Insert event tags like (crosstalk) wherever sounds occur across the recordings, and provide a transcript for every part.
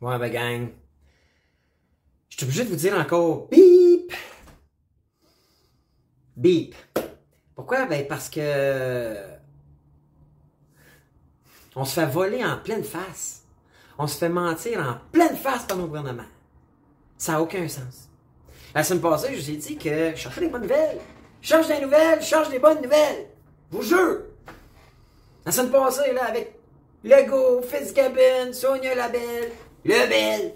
Ouais, ben gang. Je suis obligé de vous dire encore bip! Bip. Pourquoi? Ben parce que. On se fait voler en pleine face. On se fait mentir en pleine face par nos gouvernements. Ça n'a aucun sens. La semaine passée, je vous ai dit que je cherchais des bonnes nouvelles. Je cherche des nouvelles, je cherche des bonnes nouvelles. Je vous jure. La semaine passée, là, avec Lego, Fitzgibbon, Sonia Labelle, Lebel.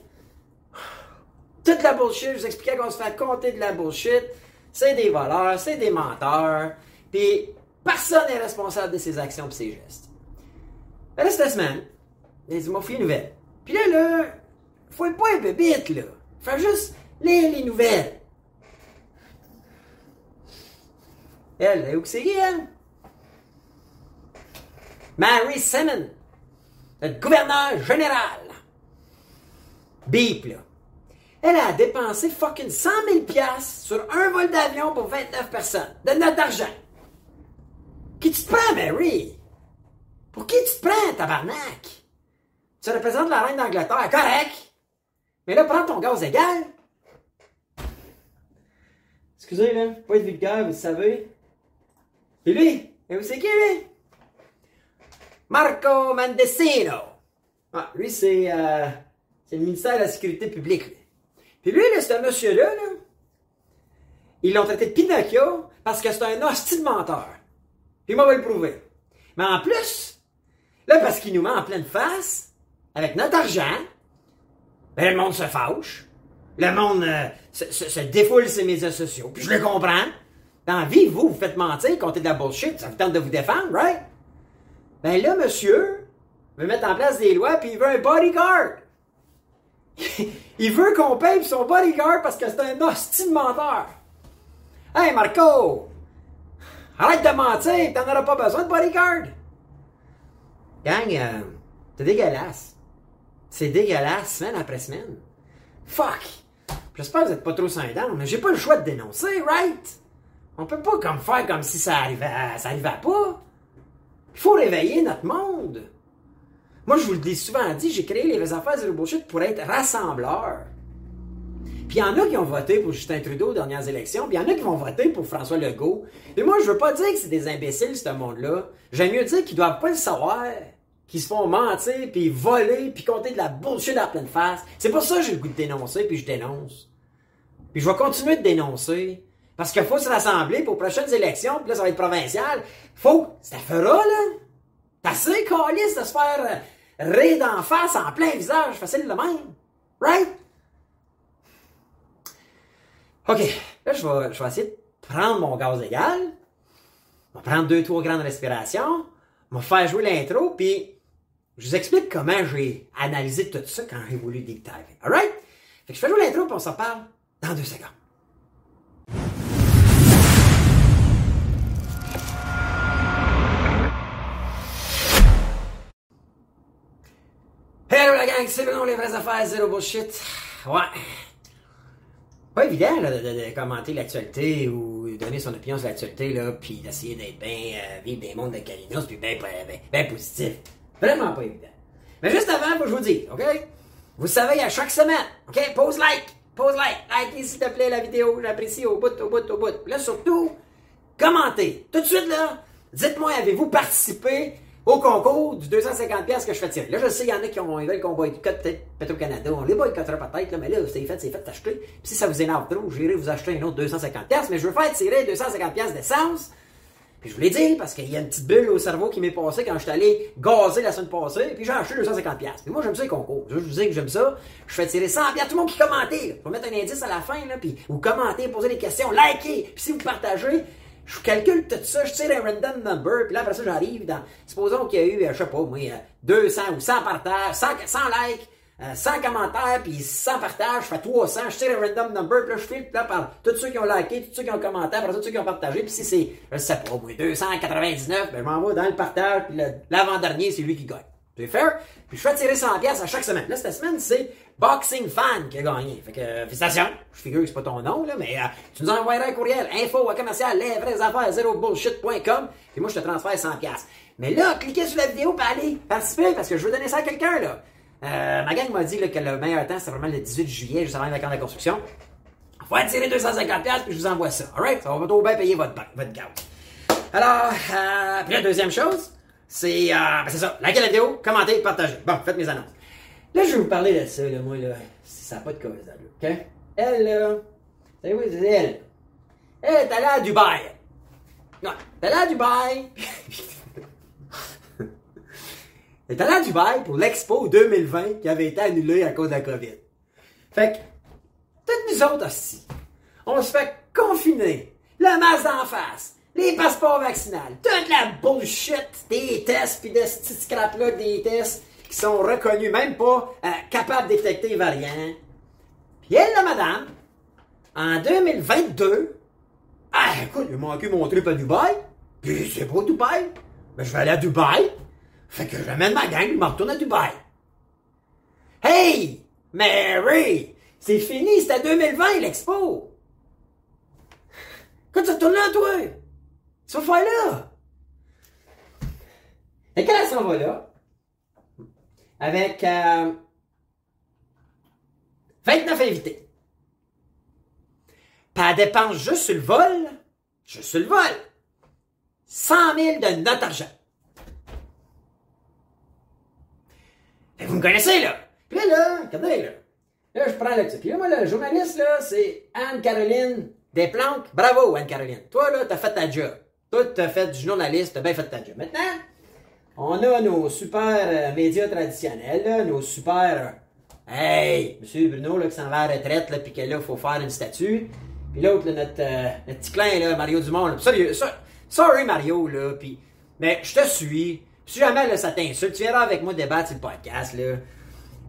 Toute la bullshit, je vous expliquais qu'on se fait compter de la bullshit. C'est des voleurs, c'est des menteurs. Puis personne n'est responsable de ses actions et ses gestes. Ben là, cette semaine, ils m'ont fait une nouvelle. Puis là, là, faut pas un vite, là. Faut juste lire les nouvelles. Elle, où que c'est elle? Mary Simmons, le gouverneur général. Beep, là. Elle a dépensé fucking 100 000 piastres sur un vol d'avion pour 29 personnes. De notre argent. Qui tu te prends, Mary? Pour qui tu te prends, tabarnak? Tu représentes la reine d'Angleterre, correct. Mais là, prends ton gaz égal. Excusez, là, pas être vulgaire, vous savez. Et lui? Et vous c'est qui, lui? Marco Mendocino. Ah, lui, c'est, euh, c'est le ministère de la Sécurité publique. Puis lui, là, ce monsieur-là, là, ils l'ont traité de Pinocchio parce que c'est un hostile menteur. Puis moi, je vais le prouver. Mais en plus, là, parce qu'il nous met en pleine face, avec notre argent, ben, le monde se fâche. Le monde euh, se, se, se, défoule ses médias sociaux. Puis je le comprends. Dans la vie, vous, vous faites mentir, comptez de la bullshit, ça vous tente de vous défendre, right? Ben là, monsieur veut mettre en place des lois, puis il veut un bodyguard. (laughs) il veut qu'on paye son bodyguard parce que c'est un hostile menteur. Hey, Marco! Arrête de mentir, t'en auras pas besoin de bodyguard. Gang, euh, c'est dégueulasse. C'est dégueulasse, semaine après semaine. Fuck! J'espère que vous êtes pas trop sans mais j'ai pas le choix de dénoncer, right? On peut pas comme faire comme si ça arrivait, ça arrivait pas. Il faut réveiller notre monde. Moi, je vous dis souvent dit, j'ai créé les affaires zéro bullshit pour être rassembleur. Puis il y en a qui ont voté pour Justin Trudeau aux dernières élections, puis il y en a qui vont voter pour François Legault. Et moi, je veux pas dire que c'est des imbéciles, ce monde-là. J'aime mieux dire qu'ils doivent pas le savoir, qu'ils se font mentir, puis voler, puis compter de la bullshit à pleine face. C'est pour ça que j'ai le goût de dénoncer, puis je dénonce. Puis je vais continuer de dénoncer. Parce qu'il faut se rassembler pour les prochaines élections, puis là, ça va être provincial. Faut, ça fera, là. T'as assez calice de se faire rire d'en face, en plein visage, facile de même. Right? OK. Là, je vais, je vais essayer de prendre mon gaz égal. Je vais prendre deux, trois grandes respirations. Je vais faire jouer l'intro, puis je vous explique comment j'ai analysé tout ça quand j'ai voulu deep dive. Alright? Fait que je fais jouer l'intro, puis on s'en parle dans deux secondes. Hello la gang, c'est Bruno, les vraies affaires, zéro bullshit. Ouais. Pas évident là, de, commenter l'actualité ou donner son opinion sur l'actualité, là, puis d'essayer d'être bien, euh, vivre des mondes de Calinos, puis bien positif. Vraiment pas évident. Mais juste avant, faut que je vous dise, OK? Vous savez, à chaque semaine, OK? Pose like, pose like, like s'il te plaît la vidéo, j'apprécie au bout, au bout, au bout. Là, surtout, commentez. Tout de suite, là, dites-moi, avez-vous participé au concours du 250$ que je fais tirer. Là, je sais, il y en a qui ont, veulent qu'on boycotte peut-être Petro-Canada. On les boycottera peut-être, là, mais là, c'est fait, c'est fait acheter. Puis si ça vous énerve trop, j'irai vous acheter un autre 250$, mais je veux faire tirer 250$ d'essence. Puis je vous l'ai dit, parce qu'il y a une petite bulle au cerveau qui m'est passée quand je suis allé gazer la semaine passée, puis j'ai acheté 250$. Puis moi, j'aime ça les concours. Je vous dis que j'aime ça. Je fais tirer 100$. Tout le monde qui commente. Je vais mettre un indice à la fin, là, puis vous commentez, posez des questions, likez. Puis si vous partagez, je calcule tout ça, je tire un random number, puis là, après ça, j'arrive dans... Supposons qu'il y a eu, je sais pas, moi, 200 ou 100 partages, 100, 100 likes, 100 commentaires, puis 100 partages, je fais 300, je tire un random number, puis là, je file, puis là, par tous ceux qui ont liké, tous ceux qui ont commenté, après ça, tous ceux qui ont partagé, puis si c'est, je sais pas, moi, 299, ben je m'envoie dans le partage, puis l'avant-dernier, c'est lui qui gagne. C'est fair? Puis je fais tirer 100 pièces à chaque semaine. Là, cette semaine, c'est Boxing Fan qui a gagné. Fait que, euh, félicitations. Je figure que c'est pas ton nom, là, mais euh, tu nous envoieras un courriel. Info à commercial, les vraies affaires, zéro bullshit.com. Puis moi, je te transfère 100 pièces. Mais là, cliquez sur la vidéo pour aller participer parce que je veux donner ça à quelqu'un, là. Euh, ma gang m'a dit que le meilleur temps, c'est vraiment le 18 juillet, juste avant les vacances de construction. Faut attirer 250$ puis je vous envoie ça. Alright? Ça va trop bien payer votre, votre gaz. Alors, euh, puis la deuxième chose, c'est euh, ben, c'est ça. Likez la vidéo, commentez, partagez. Bon, faites mes annonces. Là, je vais vous parler de ça, là, moi, là. Ça n'a pas de cause, là, OK? Elle, là, savez-vous, c'est elle. Elle est allée à Dubaï. Non, elle est allée à Dubaï. elle est allée à Dubaï pour l'Expo 2020 qui avait été annulée à cause de la COVID. Fait que, toutes nous autres aussi, on se fait confiner, le masque en face, les passeports vaccinaux, toute la bullshit des tests pis de ce scrap-là des tests qui sont reconnus, même pas euh, capables de détecter les variants. Puis elle, la madame, en 2022, ah, écoute, il m'a manqué mon trip à Dubaï, puis c'est pas Dubaï. Ben, je vais aller à Dubaï. Fait que j'amène ma gang, je me retourne à Dubaï. Hey! Mary! C'est fini, c'était 2020, l'expo! Quand tu retournes là, toi? Tu vas faire là? Et quand elle s'en va là, avec euh, 29 invités, puis elle dépense juste sur le vol, juste sur le vol, 100 000 de notre argent. Vous me connaissez, là. Puis là, là, regardez, là. Là, je prends le Puis là, moi, le journaliste, là, c'est Anne-Caroline Desplanques. Bravo, Anne-Caroline. Toi, là, t'as fait ta job. Toi, t'as fait du journaliste, t'as bien fait ta job. Maintenant, on a nos super euh, médias traditionnels, nos super... hey, Monsieur Bruno, là, qui s'en va à la retraite, là, puis que là, faut faire une statue. Puis l'autre, notre, euh, notre petit clin, là, Mario Dumont, là. Sorry, Mario, là, puis... Mais je te suis. Si jamais, là, ça t'insulte, tu viendras avec moi débattre sur le podcast, là.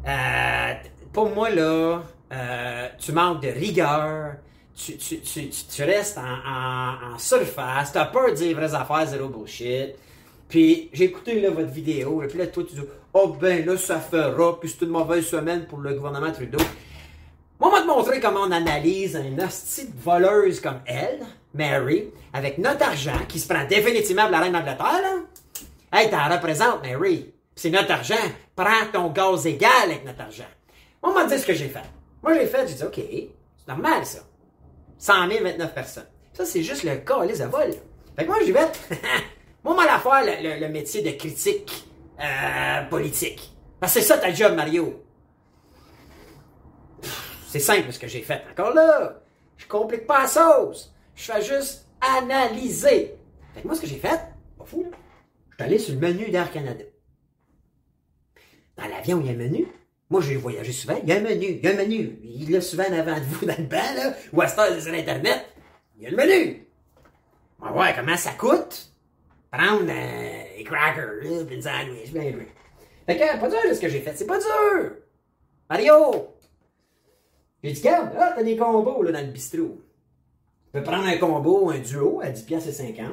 Euh, pour moi, là, euh, tu manques de rigueur. Tu, tu, tu, tu, restes en, en, en surface. T'as peur de dire vraies affaires, zéro bullshit. Puis j'ai écouté là, votre vidéo, et puis là, toi, tu dis Oh ben là, ça fera, puis c'est une mauvaise semaine pour le gouvernement Trudeau. Moi, on va te montrer comment on analyse une hostie de voleuse comme elle, Mary, avec notre argent, qui se prend définitivement pour la reine d'Angleterre. Hey, t'en représentes, Mary. C'est notre argent. Prends ton gaz égal avec notre argent. On m'a dit ce que j'ai fait. Moi, j'ai fait, j'ai dit, OK, c'est normal, ça. 100 000, 29 personnes. Ça, c'est juste le cas, les vol. Fait que moi, j'y vais. (laughs) moi, moi, la faire le, le- métier de critique euh, politique. Parce que c'est ça ta job, Mario. C'est simple ce que j'ai fait. Encore là, je complique pas la sauce. Je fais juste analyser. Fait que moi, ce que j'ai fait, pas fou, là, je suis allé sur le menu d'Air Canada. Dans l'avion, il y a un menu. Moi, j'ai voyagé souvent. Il y a un menu. Il y a un menu. Il est souvent en avant de vous dans le banc, là, ou à cette heure, sur Internet. Il y a le menu. On va voir comment ça coûte. Prendre des crackers, là, puis une sandwich, ben, ben. Fait que, pas dur, ce que j'ai fait. C'est pas dur. Mario! J'ai dit, regarde, là, t'as des combos, là, dans le bistrot. Tu peux prendre un combo, un duo, à 10 piastres et 50.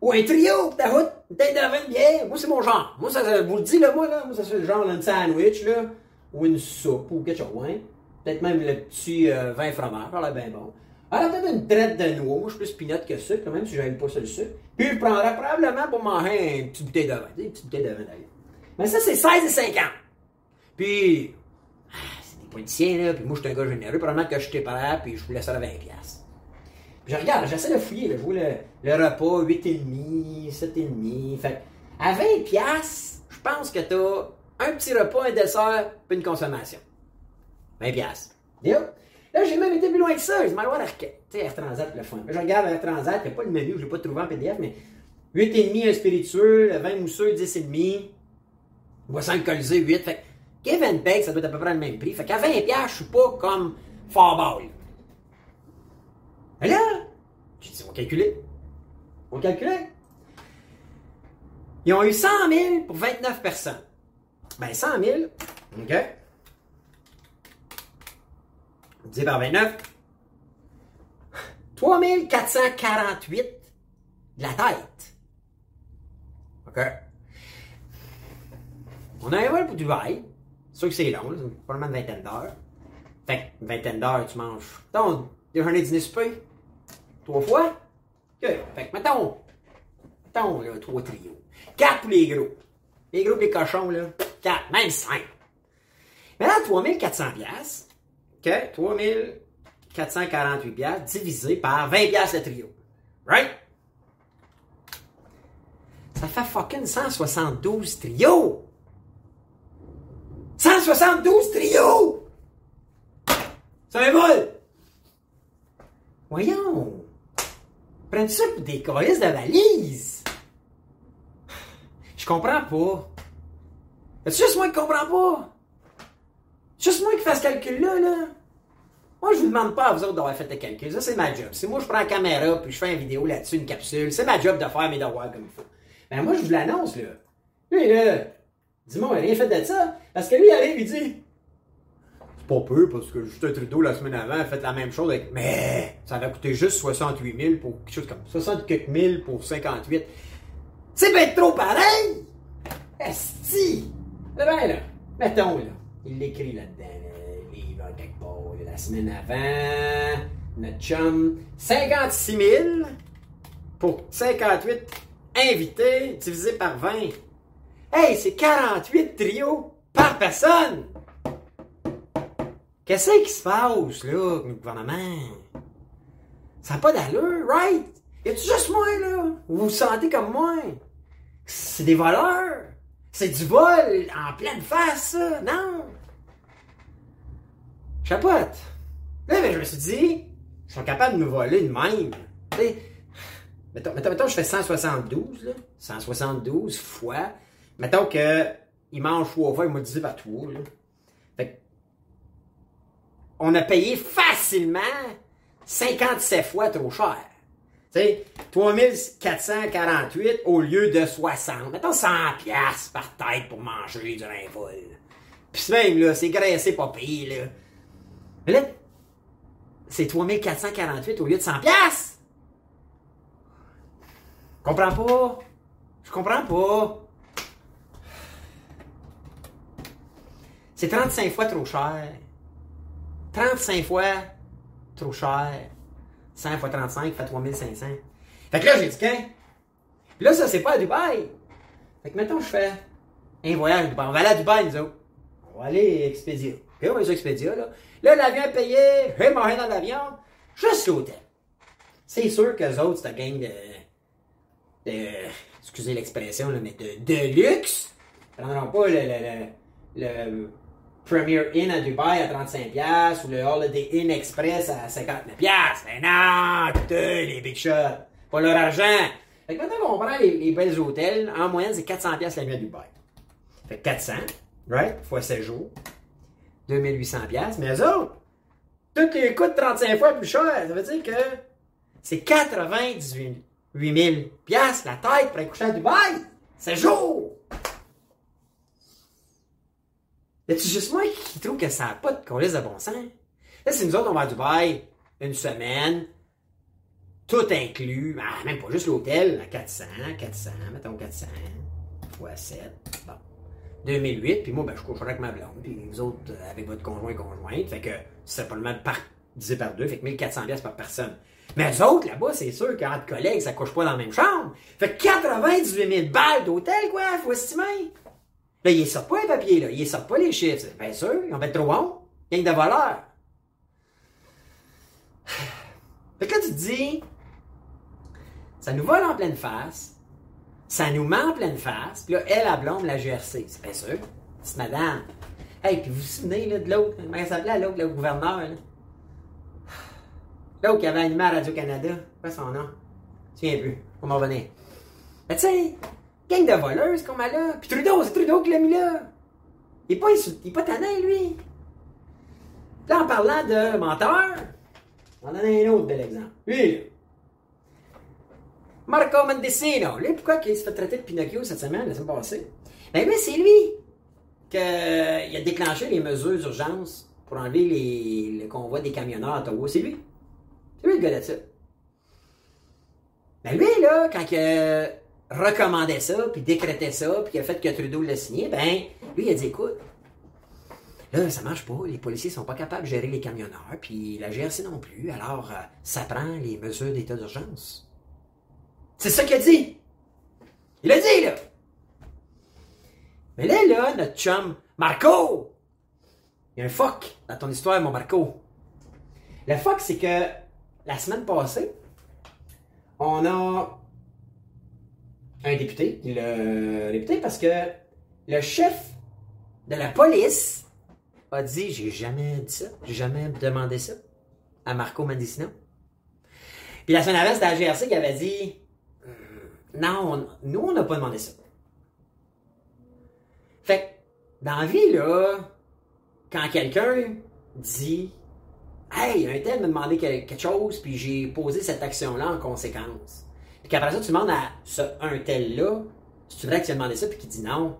Ou un trio, pis ta route, une tête de. Moi, c'est mon genre. Moi, ça, ça- vous le dis, là, moi, là, moi, ça, c'est le genre d'un sandwich, là, ou une soupe, ou quelque chose, hein. Peut-être même le petit euh, vin fromage, ça a l'air bien bon. Alors, peut-être une traite de noix. Moi, je suis plus peanut que sucre, quand même, si j'aime pas ça le sucre. Puis, je prendrais probablement pour manger une petite bouteille de vin. Une petite bouteille de d'ailleurs. Mais ça, c'est 16,50. Puis, ah, c'est des politiciens, là, puis moi, je suis un gars généreux. Probablement que je t'ai pas puis je vous laisse ça à 20$. piastres. Puis je regarde, j'essaie de fouiller, là, je vois le, repas 8,5, 7,5. Fait à 20$, piastres, je pense que t'as un petit repas, un dessert, puis une consommation. 20$. piastres. Deal? Là, j'ai même été plus loin que ça. Je voir Air, tu sais, Air Transat, le fun. Là, je regarde Air Transat, il n'y a pas le menu, je l'ai pas trouvé en PDF, mais 8,5 un spiritueux, le vin mousseux 10,5, boisson alcoolisée 8. Fait que and take, ça doit être à peu près le même prix. Fait qu'à 20$, piastres, je suis pas comme fort ball. Là, j'ai dit, on va calculer. On va calculer. Ils ont eu 100 000 pour 29 personnes. Ben, 100 000, OK? Divisé par 29. 3448 de la tête. OK? On a un vol pour Dubaï. C'est sûr que c'est long, c'est probablement une vingtaine d'heures. Fait que, une vingtaine d'heures, tu manges. Mettons, déjeuner, dîner, souper. Trois fois. OK. Fait que, mettons, mettons, là, trois trios. Quatre pour les gros. Les gros les cochons, là, 4, même 5. Mais là, 3400 pièces, OK, 3448 pièces divisé par 20 pièces le trio. Right? Ça fait fucking 172 trios! 172 trios! Ça m'évole! Voyons! Prends ça pour des colis de valise! Je comprends pas. C'est juste moi qui comprends pas? Juste moi qui fais ce calcul-là, là. Moi, je vous demande pas à vous autres d'avoir fait le calcul. Ça, c'est ma job. C'est moi, je prends la caméra puis je fais une vidéo là-dessus, une capsule. C'est ma job de faire mes devoirs comme il faut. Ben, moi, je vous l'annonce, là. Lui, là, dis-moi, il a rien fait de ça. Parce que lui, il arrive, il dit. C'est pas peu, parce que Justin Trudeau, la semaine avant, a fait la même chose avec. Mais, ça va coûté juste 68 000 pour quelque chose comme 64 000 pour 58. C'est bien trop pareil! Esti! C'est bien, là. Mettons, là. Il l'écrit là-dedans, le livre, quelque part, la semaine avant. Notre chum. 56 000 pour 58 invités divisé par 20. Hey, c'est 48 trios par personne! Qu'est-ce qui se passe, là, avec gouvernement? Ça n'a pas d'allure, right? Y a-tu juste moi, là? Vous vous sentez comme moi? C'est des voleurs? C'est du vol en pleine face, ça? Non? Chapote. Là, ben, je me suis dit, ils sont capables de nous voler de même. Mettons, mettons, je fais 172, là. 172 fois. Mettons que il mange trois fois, il m'a dit par trois, là. Fait que, on a payé facilement 57 fois trop cher. Tu sais, 3448 au lieu de 60. Mettons 100 piastres par tête pour manger du vol. Puis même, là, c'est graissé pas pire, là. Mais là, c'est 3448 au lieu de 100 piastres. Je comprends pas? Je comprends pas. C'est 35 fois trop cher. 35 fois trop cher. 100 fois 35 fait 3500. Fait que là, j'ai dit qu'un. Là, ça, c'est pas à Dubaï. Fait que maintenant, je fais un voyage à Dubaï. On va aller à Dubaï, nous autres. On va aller Expedia. OK, on va aller Expedia, là. Là, l'avion est payé. J'ai mangé dans l'avion. Juste l'hôtel. C'est sûr qu'eux autres, c'est gang de. de excusez l'expression, là, mais de, de luxe. Ils prendront pas le, le, le, Premier Inn à Dubaï à 35$ ou le Holiday Inn Express à 59$. Mais non, les big shots. Pas leur argent. Fait que maintenant qu'on prend les, les belles hôtels, en moyenne, c'est 400$ la nuit à Dubaï. Fait que 400, right? Fois 7 jours. 2800$. Mais eux autres, tout les coûte 35 fois plus cher. Ça veut dire que c'est 98 000$ la tête pour aller coucher à Dubaï. 7 jours! Y'a-tu juste moi qui trouve que ça n'a pas de colis de bon sens? Là, si nous autres, on va à Dubaï une semaine, tout inclus, ah, même pas juste l'hôtel, à 400, 400, mettons 400, fois 7, bon. 2008, puis moi, ben, je coucherai avec ma blonde, puis vous autres, euh, avec votre conjoint conjointe, fait que c'est pas le même par, divisé par deux, fait que 1400 pièces par personne. Mais eux autres, là-bas, c'est sûr qu'entre collègues, ça couche pas dans la même chambre. Fait que 98 000 balles d'hôtel, quoi, faut estimer. Là, ils sortent pas les papiers, là. Ils sortent pas les chiffres. Bien sûr, ils ont fait trop honte. Gang de voleurs. (sighs) Fait que là, tu te dis, ça nous vole en pleine face, ça nous ment en pleine face, puis là, elle, la blonde, la GRC. C'est bien sûr. C'est madame. Hey, puis vous vous souvenez, là, de l'autre, comment elle s'appelait, l'autre, le gouverneur, là? L'autre qui avait animé à Radio-Canada. Quoi son nom? Je me souviens plus. On m'en revenir. Mais tu sais, gang de voleuses qu'on a là. Puis Trudeau, c'est Trudeau qui l'a mis là. Il est pas, il pas lui. Là, en parlant de menteur, on en a un autre bel exemple. Lui. Marco Mendicino. Lui, pourquoi il se fait traiter de Pinocchio cette semaine, la semaine passée? Ben lui, c'est lui qui a déclenché les mesures d'urgence pour enlever les, le convoi des camionneurs à Ottawa. C'est lui. C'est lui le gars de ça. Ben lui, là, quand il recommandait ça, puis décrétait ça, puis il a fait que Trudeau l'a signé, ben, lui, il a dit, écoute, là, ça marche pas, les policiers sont pas capables de gérer les camionneurs, puis la GRC non plus, alors euh, ça prend les mesures d'état d'urgence. C'est ça qu'il a dit! Il a dit, là! Mais là, là, notre chum, Marco! Il y a un fuck dans ton histoire, mon Marco. Le fuck, c'est que la semaine passée, on a un député. Le député, parce que le chef de la police a dit J'ai jamais dit ça, j'ai jamais demandé ça à Marco Mendicino. Puis la semaine avant, c'était la GRC qui avait dit Non, nous, on n'a pas demandé ça. Fait que, dans la vie, là, quand quelqu'un dit Hey, un tel m'a demandé quelque chose, puis j'ai posé cette action-là en conséquence. Puis qu'après ça, tu demandes à ce un tel-là, tu vrai que tu demandé ça, puis qu'il dit non.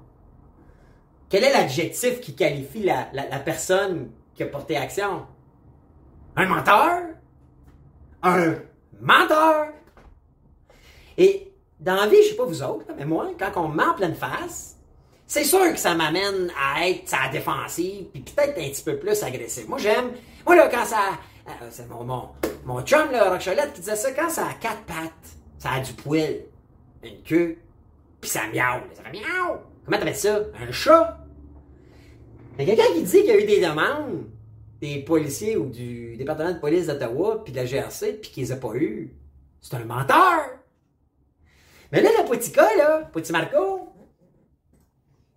Quel est l'adjectif qui qualifie la, la, personne qui a porté action? Un menteur? Un menteur? Et dans la vie, je sais pas vous autres, mais moi, quand on ment en pleine face, c'est sûr que ça m'amène à être sa défensive, puis peut-être un petit peu plus agressif. Moi, j'aime. Moi, là, quand ça. Euh, c'est mon, mon, mon chum, là, Rochelette, qui disait ça, quand ça a quatre pattes, ça a du poil, une queue, puis ça miaule. Ça fait miaou. Comment t'appelles ça? Un chat? A quelqu'un qui dit qu'il y a eu des demandes des policiers ou du département de police d'Ottawa, puis de la GRC, puis qu'ils les a pas eu. C'est un menteur! Mais là, la Potica, là, Marco,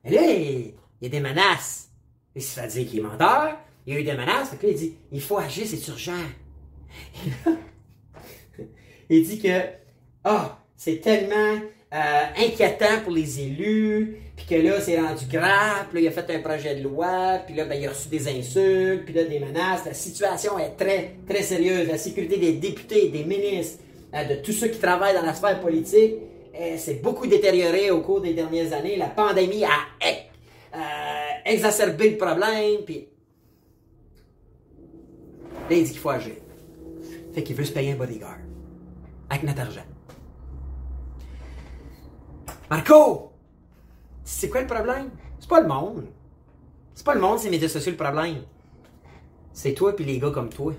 et là, il y a des menaces. Et ça veut dire qu'il est menteur. Il y a eu des menaces. Donc là, il dit, il faut agir, c'est urgent. (laughs) il dit que, ah, c'est tellement euh, inquiétant pour les élus, puis que là, c'est rendu grave, puis là, il a fait un projet de loi, puis là, ben, il a reçu des insultes, puis là, des menaces. La situation est très, très sérieuse. La sécurité des députés, des ministres, euh, de tous ceux qui travaillent dans la sphère politique, s'est beaucoup détérioré au cours des dernières années. La pandémie a euh, exacerbé le problème. Puis là, il dit qu'il faut agir. Fait qu'il veut se payer un bodyguard. Avec notre argent. Marco! C'est quoi le problème? C'est pas le monde. C'est pas le monde, c'est les médias sociaux le problème. C'est toi puis les gars comme toi.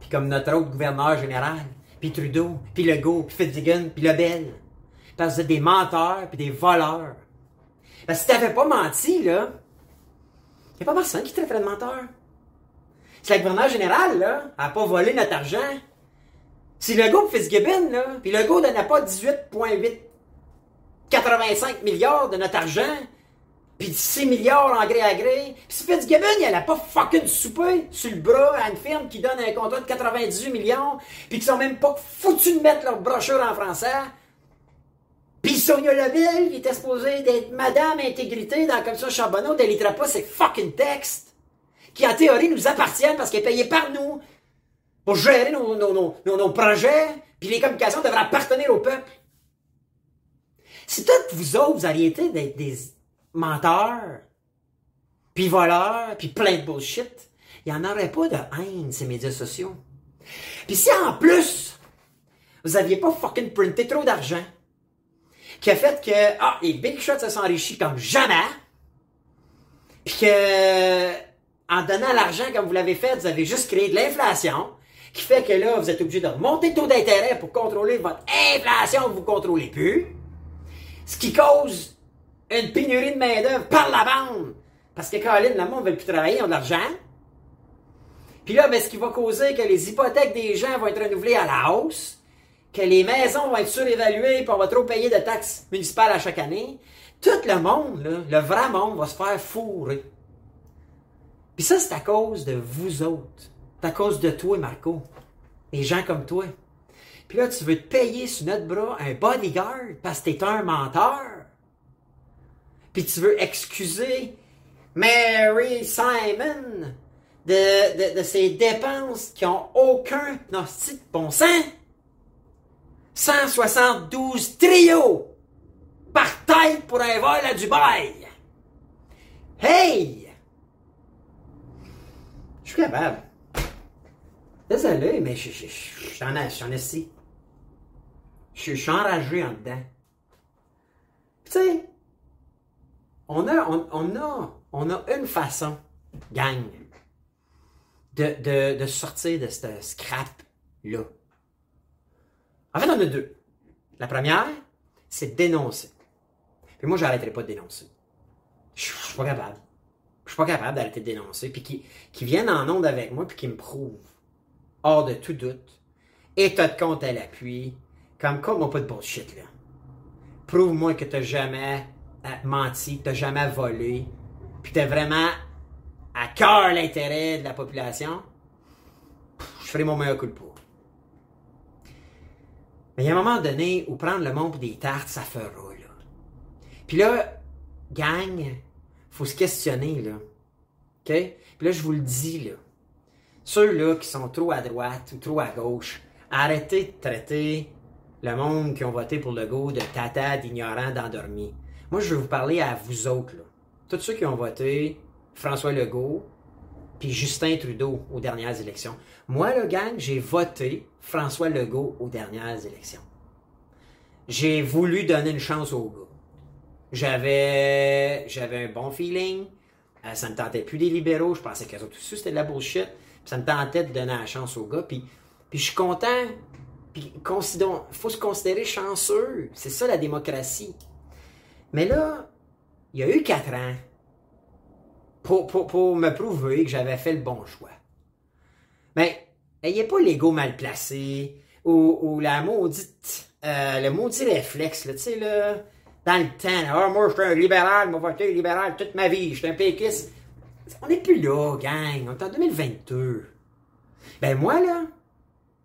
Puis comme notre autre gouverneur général puis Trudeau, puis Legault, puis Fitzgibbon, puis Lebel. Parce que c'est des menteurs, puis des voleurs. Parce que si t'avais pas menti, là, il a pas personne qui traiterait de menteur. Si le gouverneur général, là, a pas volé notre argent, si Legault et Fitzgibbon, là, puis Legault donnait pas 18,8 85 milliards de notre argent, puis 6 milliards en gré à gré. Puis si Fitzgibbon, il allait pas fucking souper sur le bras à une firme qui donne un contrat de 98 millions, puis qui sont même pas foutus de mettre leur brochure en français. Puis Sonia Lebel, qui était supposée d'être Madame Intégrité dans la commission Charbonneau, délitera pas ces fucking textes, qui en théorie nous appartiennent parce qu'ils est payé par nous pour gérer nos, nos, nos, nos projets, puis les communications devraient appartenir au peuple. Si toutes vous autres, vous auriez été des menteurs, puis voleurs, puis plein de bullshit, il n'y en aurait pas de haine, ces médias sociaux. Puis si en plus, vous aviez pas fucking printé trop d'argent, qui a fait que, ah, les Big Shots se sont enrichis comme jamais, puis que, en donnant l'argent comme vous l'avez fait, vous avez juste créé de l'inflation, qui fait que là, vous êtes obligé de remonter le taux d'intérêt pour contrôler votre inflation que vous contrôlez plus, ce qui cause une pénurie de main-d'œuvre par la bande. Parce que Caroline, le monde ne veut plus travailler, ils ont de l'argent. Puis là, ben, ce qui va causer que les hypothèques des gens vont être renouvelées à la hausse, que les maisons vont être surévaluées, puis on va trop payer de taxes municipales à chaque année. Tout le monde, le vrai monde, va se faire fourrer. Puis ça, c'est à cause de vous autres. C'est à cause de toi, Marco. Les gens comme toi. Puis là, tu veux te payer sur notre bras un bodyguard parce que t'es un menteur puis tu veux excuser Mary Simon de, de, ses dépenses qui ont aucun de bon sens. 172 trios par tête pour un vol à Dubaï. Hey! Je suis capable. Désolé, mais je suis en, Je suis enragé en dedans. Tu sais, on a, une façon, gang, de, de, sortir de ce scrap-là. En fait, on a deux. La première, c'est dénoncer. Puis moi, j'arrêterai pas de dénoncer. Je suis pas capable. Je suis pas capable d'arrêter de dénoncer. Puis qui, viennent en onde avec moi, puis qui me prouvent, hors de tout doute, état de compte à l'appui, comme quoi, moi, pas de bullshit, là. Prouve-moi que t'as jamais menti, t'as jamais volé, puis t'as vraiment à cœur l'intérêt de la population. Je ferai mon meilleur coup de pour. Mais il y a un moment donné où prendre le monde pour des tartes, ça fera. Puis là, gang, faut se questionner, là. OK? Puis là, je vous le dis, là. Ceux-là qui sont trop à droite ou trop à gauche, arrêtez de traiter le monde qui ont voté pour le go de tata, d'ignorants, d'endormis. Moi, je veux vous parler à vous autres, là. Tous ceux qui ont voté François Legault puis Justin Trudeau aux dernières élections. Moi, le gang, j'ai voté François Legault aux dernières élections. J'ai voulu donner une chance au gars. J'avais, j'avais un bon feeling. Euh, ça ne tentait plus des libéraux. Je pensais que tout ça, c'était de la bullshit. ça me tentait de donner la chance au gars. Puis, puis je suis content. Puis il faut se considérer chanceux. C'est ça la démocratie. Mais là, il y a eu quatre ans pour, pour, me prouver que j'avais fait le bon choix. Mais ayez pas l'ego mal placé ou, ou la maudite, euh, le maudit réflexe, tu sais, là, dans le temps. Ah, moi, je suis un libéral, vais voter libéral toute ma vie, je suis un péquiste. On n'est plus là, gang, on est en 2022. Ben moi, là,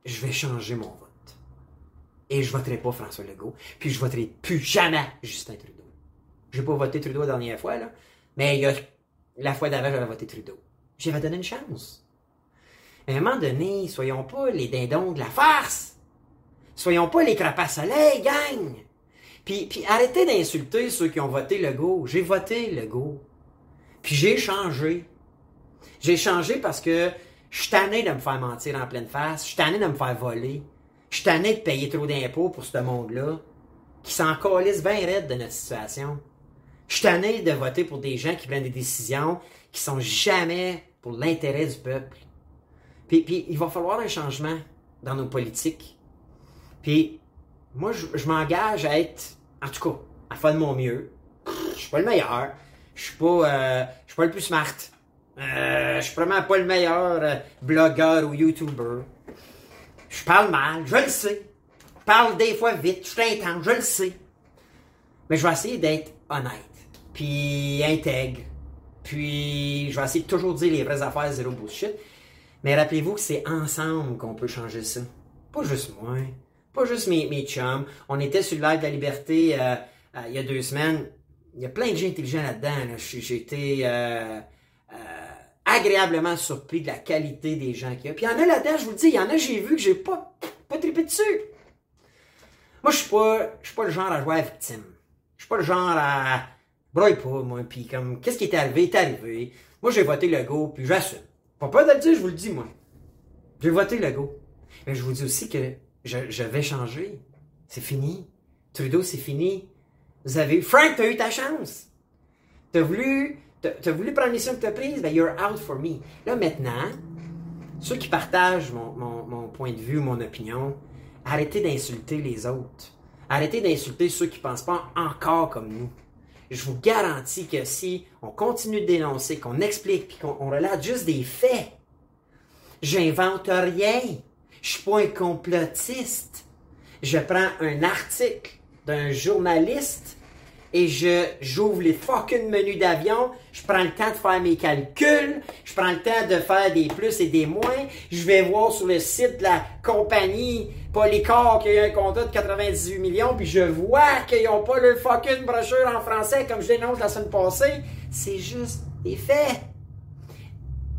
je vais changer mon vote. Et je voterai pas François Legault, puis je voterai plus jamais Justin Trudeau. J'ai pas voté Trudeau la dernière fois, là, mais la fois d'avant, j'avais voté Trudeau. J'avais donné une chance. À un moment donné, soyons pas les dindons de la farce. Soyons pas les crapats soleil, gang. Puis, arrêtez d'insulter ceux qui ont voté le go. J'ai voté le go. Puis j'ai changé. J'ai changé parce que je suis tanné de me faire mentir en pleine face. Je suis tanné de me faire voler. Je suis tanné de payer trop d'impôts pour ce monde-là qui s'en calisse bien raide de notre situation. Je suis tanné de voter pour des gens qui prennent des décisions qui sont jamais pour l'intérêt du peuple. Puis, puis, il va falloir un changement dans nos politiques. Puis moi, je, m'engage à être, en tout cas, à faire de mon mieux. Je suis pas le meilleur. Je suis pas, euh, je suis pas le plus smart. Euh, je suis vraiment pas le meilleur euh, blogueur ou YouTuber. Je parle mal, je le sais. Je parle des fois vite, je suis intense, je le sais. Mais je vais essayer d'être honnête puis intègre, puis je vais essayer de toujours dire les vraies affaires, zéro bullshit. Mais rappelez-vous que c'est ensemble qu'on peut changer ça. Pas juste moi, pas juste mes, mes chums. On était sur le live de la liberté euh, euh, il y a deux semaines. Il y a plein de gens intelligents là-dedans. J'ai été euh, agréablement surpris de la qualité des gens qu'il y a. Puis il y en a là-dedans, je vous le dis, il y en a j'ai vu que j'ai pas, pas trippé dessus. Moi, je suis pas, je suis pas le genre à jouer à victime. Je suis pas le genre à broye pas, moi, puis comme, qu'est-ce qui est arrivé, est arrivé. Moi, j'ai voté le go, puis j'assume. Pas peur de le dire, je vous le dis, moi. J'ai voté le go. Mais je vous dis aussi que je, vais changer. C'est fini. Trudeau, c'est fini. Vous avez, Frank, t'as eu ta chance. T'as voulu, t'as, voulu prendre mission que t'as prise, ben, you're out for me. Là, maintenant, ceux qui partagent mon, mon, mon point de vue, mon opinion, arrêtez d'insulter les autres. Arrêtez d'insulter ceux qui pensent pas encore comme nous je vous garantis que si on continue de dénoncer, qu'on explique, puis qu'on relate juste des faits, j'invente rien. Je suis pas un complotiste. Je prends un article d'un journaliste et je j'ouvre les fucking menus d'avion, je prends le temps de faire mes calculs, je prends le temps de faire des plus et des moins, je vais voir sur le site de la compagnie Polycor qui a un contrat de 98 millions, puis je vois qu'ils n'ont pas le fucking brochure en français comme je dénonce la semaine passée. C'est juste des faits.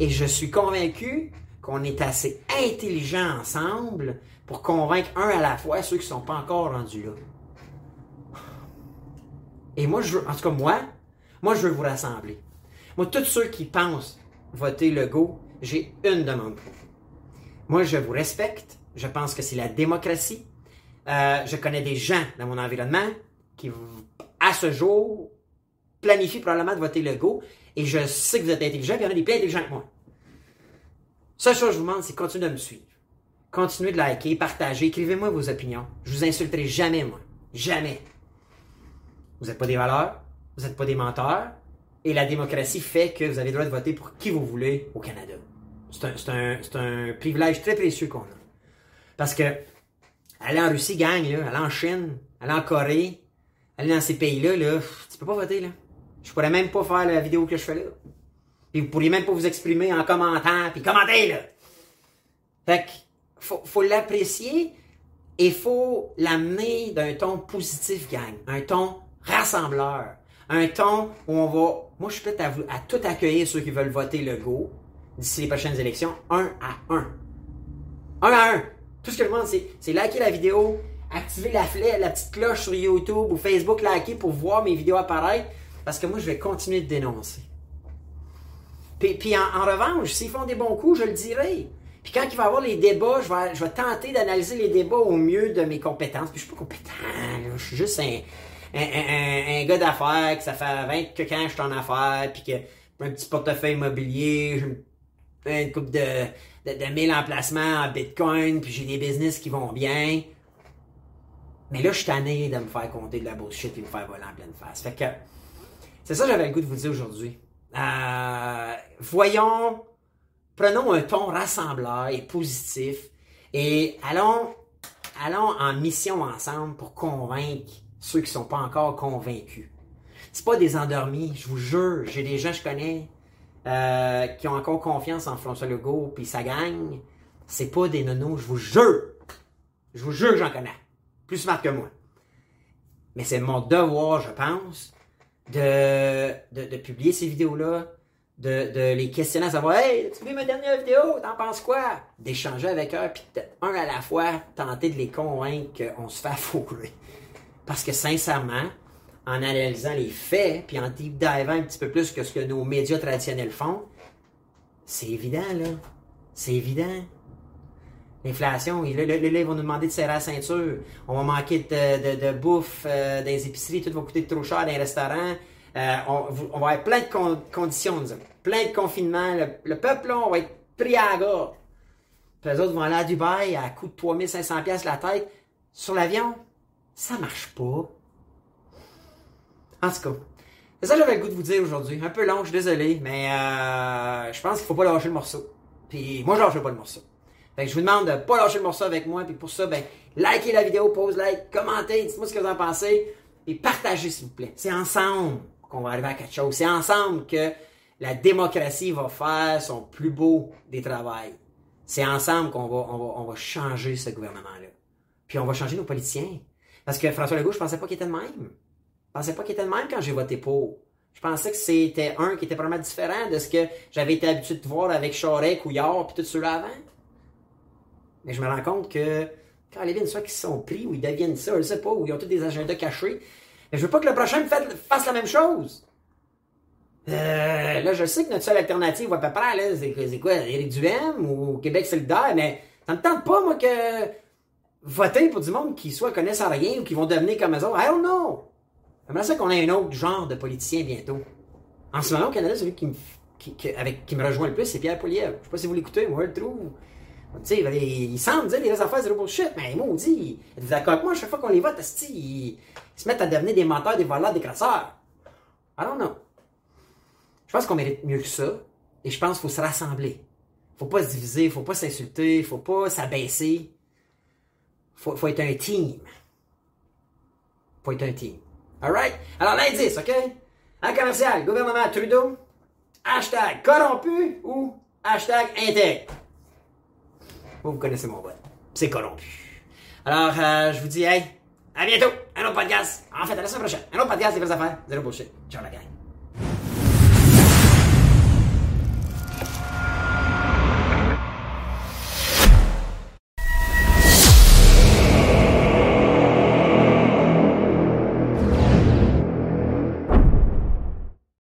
Et je suis convaincu qu'on est assez intelligents ensemble pour convaincre un à la fois ceux qui ne sont pas encore rendus là. Et moi, je veux, en tout cas, moi, moi, je veux vous rassembler. Moi, tous ceux qui pensent voter le go, j'ai une demande pour vous. Moi, je vous respecte. Je pense que c'est la démocratie. Euh, je connais des gens dans mon environnement qui, à ce jour, planifient probablement de voter le go. Et je sais que vous êtes intelligents, il y en a des plus intelligents que moi. Seule chose que je vous demande, c'est continuer de me suivre. Continuez de liker, partager, écrivez-moi vos opinions. Je vous insulterai jamais, moi. Jamais. Vous n'êtes pas des valeurs, vous n'êtes pas des menteurs, Et la démocratie fait que vous avez le droit de voter pour qui vous voulez au Canada. C'est un, un, un privilège très précieux qu'on a. Parce que aller en Russie gagne, aller en Chine, aller en Corée, aller dans ces pays-là, là, tu peux pas voter, là. Je pourrais même pas faire la vidéo que je fais là. Puis vous pourriez même pas vous exprimer en commentant, puis commenter, là. Fait que, faut, faut l'apprécier et faut l'amener d'un ton positif, gang. Un ton rassembleur. Un ton où on va, moi je suis prêt à, à tout accueillir ceux qui veulent voter le go d'ici les prochaines élections, un à un. Un à un. Tout ce que je demande, c'est, liker la vidéo, activer la, flèche, la petite cloche sur YouTube ou Facebook, liker pour voir mes vidéos apparaître, parce que moi, je vais continuer de dénoncer. Puis, puis en, revanche, s'ils font des bons coups, je le dirai. Puis quand il va y avoir les débats, je vais, je vais tenter d'analyser les débats au mieux de mes compétences. Puis je suis pas compétent, je suis juste un, un, gars d'affaires, que ça fait 20 que quand je suis en affaires, puis que j'ai un petit portefeuille immobilier, j'ai une, coupe de, de, de 1000 emplacements en bitcoin, puis j'ai des business qui vont bien. Mais là, je suis tanné de me faire compter de la bullshit et me faire voler en pleine face. Fait que, c'est ça que j'avais le goût de vous dire aujourd'hui. Euh, voyons, prenons un ton rassembleur et positif et allons, allons en mission ensemble pour convaincre ceux qui sont pas encore convaincus. C'est pas des endormis, je vous jure. J'ai des gens que je connais euh, qui ont encore confiance en François Legault puis ça gagne. C'est pas des nonos, je vous jure. Je vous jure que j'en connais. Plus smart que moi. Mais c'est mon devoir, je pense, de, de, publier ces vidéos-là, de, les questionner à savoir Hey, tu vu ma dernière vidéo, t'en penses quoi? D'échanger avec eux, puis un à la fois, tenter de les convaincre qu'on se fait (laughs) fourrer. Parce que sincèrement, en analysant les faits, puis en deep divant un petit peu plus que ce que nos médias traditionnels font, c'est évident, là. C'est évident. L'inflation, là, ils vont nous demander de serrer la ceinture. On va manquer de, bouffe euh, dans les épiceries, tout va coûter trop cher dans les restaurants. Euh, on, va avoir plein de con- conditions, plein de confinements. Le, le peuple, là, on va être pris à la gorge. Puis les autres vont aller à Dubaï à coût de 3500$ piastres la tête. Sur l'avion, ça marche pas. En tout cas, c'est ça que j'avais le goût de vous dire aujourd'hui. Un peu long, je suis désolé, mais euh, je pense qu'il faut pas lâcher le morceau. Puis moi, je lâche pas le morceau. Fait que je vous demande de pas lâcher le morceau avec moi. Puis pour ça, ben, likez la vidéo, pose like, commentez, dites-moi ce que vous en pensez. Et partagez, s'il vous plaît. C'est ensemble qu'on va arriver à quelque chose. C'est ensemble que la démocratie va faire son plus beau des travails. C'est ensemble qu'on va, va changer ce gouvernement-là. Puis on va changer nos politiciens. Parce que François Legault, je pensais pas qu'il était de même. Je pensais pas qu'il était de même quand j'ai voté pour. Je pensais que c'était un qui était vraiment différent de ce que j'avais été habitué de voir avec Charest, Couillard, puis tout ceux-là avant. Mais je me rends compte que quand les soit qu'ils sont pris, ou ils deviennent ça, je sais pas, ou ils ont tous des agendas cachés, mais je veux pas que le prochain fasse la même chose. Euh, là, je sais que notre seule alternative à peu près, c'est quoi, Éric ou Québec solidaire, mais ça pas, moi, que voter pour du monde qui soit connaissent rien ou qui vont devenir comme eux autres? I don't know. J'aimerais ça qu'on ait un autre genre de politicien bientôt. En ce moment, au Canada, celui qui me, qui, avec, qui me rejoint le plus, c'est Pierre Poilievre. Je sais pas si vous l'écoutez, moi, je le trouve. Tu il, il semble dire des vraies affaires, zéro bullshit, mais maudit. Êtes-vous d'accord avec moi? Chaque fois qu'on les vote, ils, ils se mettent à devenir des menteurs, des voleurs, des crasseurs. I don't know. Je pense qu'on mérite mieux que ça. Et je pense qu'il faut se rassembler. Faut pas se diviser, faut pas s'insulter, faut pas s'abaisser. Faut, faut être un team. Faut être un team. Alright? Alors l'indice, ok? En commercial, gouvernement Trudeau, hashtag corrompu ou hashtag intègre? Vous, connaissez mon vote. C'est corrompu. Alors, euh, je vous dis, hey, à bientôt. Un autre podcast. En fait, à la semaine prochaine. Un autre podcast des vraies affaires. Zéro bullshit. Ciao la gang.